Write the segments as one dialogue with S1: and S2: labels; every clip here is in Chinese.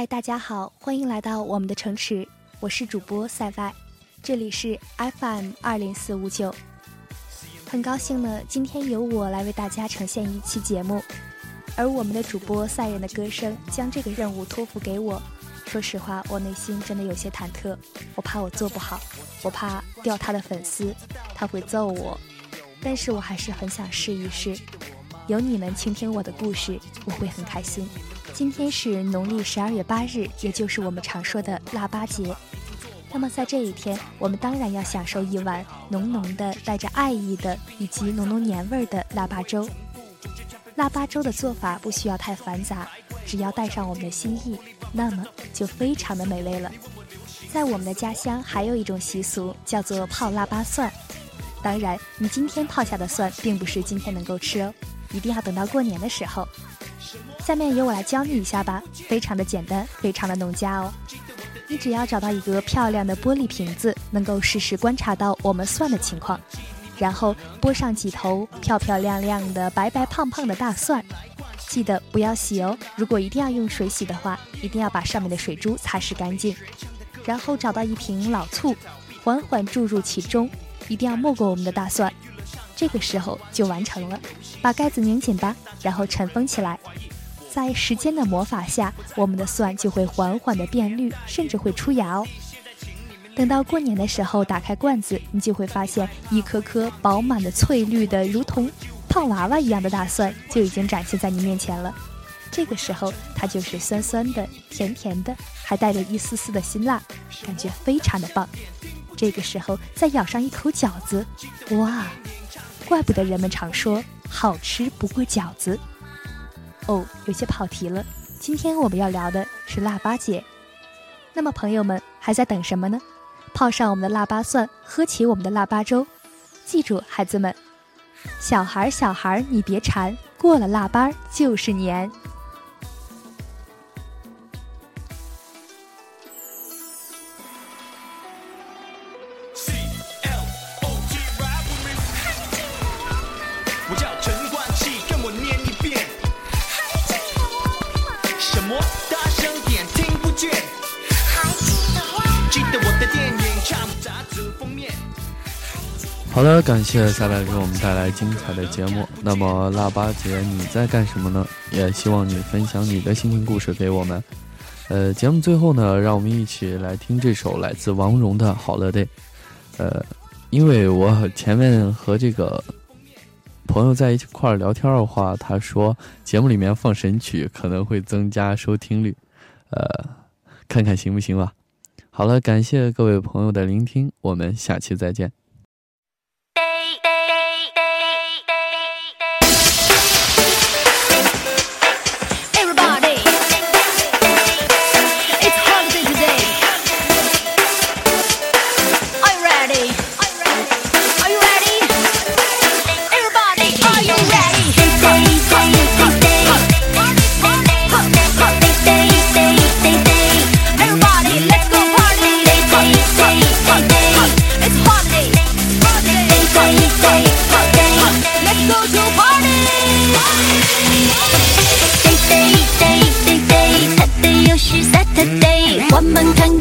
S1: 嗨，大家好，欢迎来到我们的城池，我是主播塞外，这里是 FM 二零四五九，很高兴呢，今天由我来为大家呈现一期节目，而我们的主播赛人的歌声将这个任务托付给我。说实话，我内心真的有些忐忑，我怕我做不好，我怕掉他的粉丝，他会揍我，但是我还是很想试一试。有你们倾听我的故事，我会很开心。今天是农历十二月八日，也就是我们常说的腊八节。那么在这一天，我们当然要享受一碗浓浓的、带着爱意的以及浓浓年味儿的腊八粥。腊八粥的做法不需要太繁杂，只要带上我们的心意，那么就非常的美味了。在我们的家乡，还有一种习俗叫做泡腊八蒜。当然，你今天泡下的蒜，并不是今天能够吃哦，一定要等到过年的时候。下面由我来教你一下吧，非常的简单，非常的农家哦。你只要找到一个漂亮的玻璃瓶子，能够实时观察到我们蒜的情况，然后拨上几头漂漂亮亮的白白胖胖的大蒜，记得不要洗哦。如果一定要用水洗的话，一定要把上面的水珠擦拭干净。然后找到一瓶老醋，缓缓注入其中，一定要没过我们的大蒜。这个时候就完成了，把盖子拧紧吧，然后尘封起来。在时间的魔法下，我们的蒜就会缓缓的变绿，甚至会出芽哦。等到过年的时候，打开罐子，你就会发现一颗颗饱满的、翠绿的，如同胖娃娃一样的大蒜就已经展现在你面前了。这个时候，它就是酸酸的、甜甜的，还带着一丝丝的辛辣，感觉非常的棒。这个时候再咬上一口饺子，哇！怪不得人们常说好吃不过饺子。哦，有些跑题了。今天我们要聊的是腊八节。那么朋友们还在等什么呢？泡上我们的腊八蒜，喝起我们的腊八粥。记住，孩子们，小孩儿小孩儿你别馋，过了腊八就是年。
S2: 好的，感谢赛赛给我们带来精彩的节目。那么腊八节你在干什么呢？也希望你分享你的心情故事给我们。呃，节目最后呢，让我们一起来听这首来自王蓉的《好乐 day》。呃，因为我前面和这个朋友在一块聊天的话，他说节目里面放神曲可能会增加收听率。呃，看看行不行吧。好了，感谢各位朋友的聆听，我们下期再见。
S3: 我们看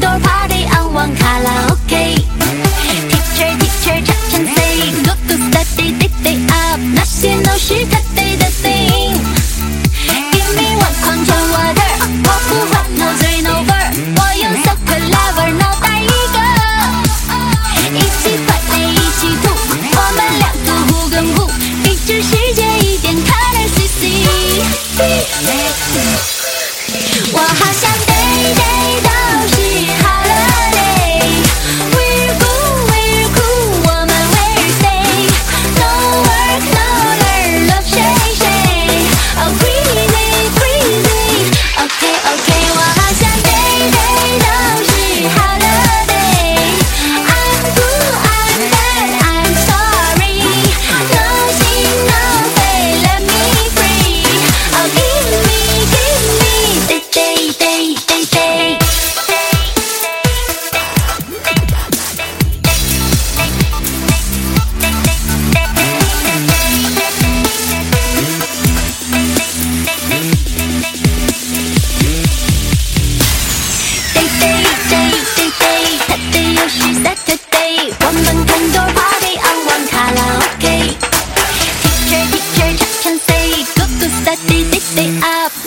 S3: that they, they, they up.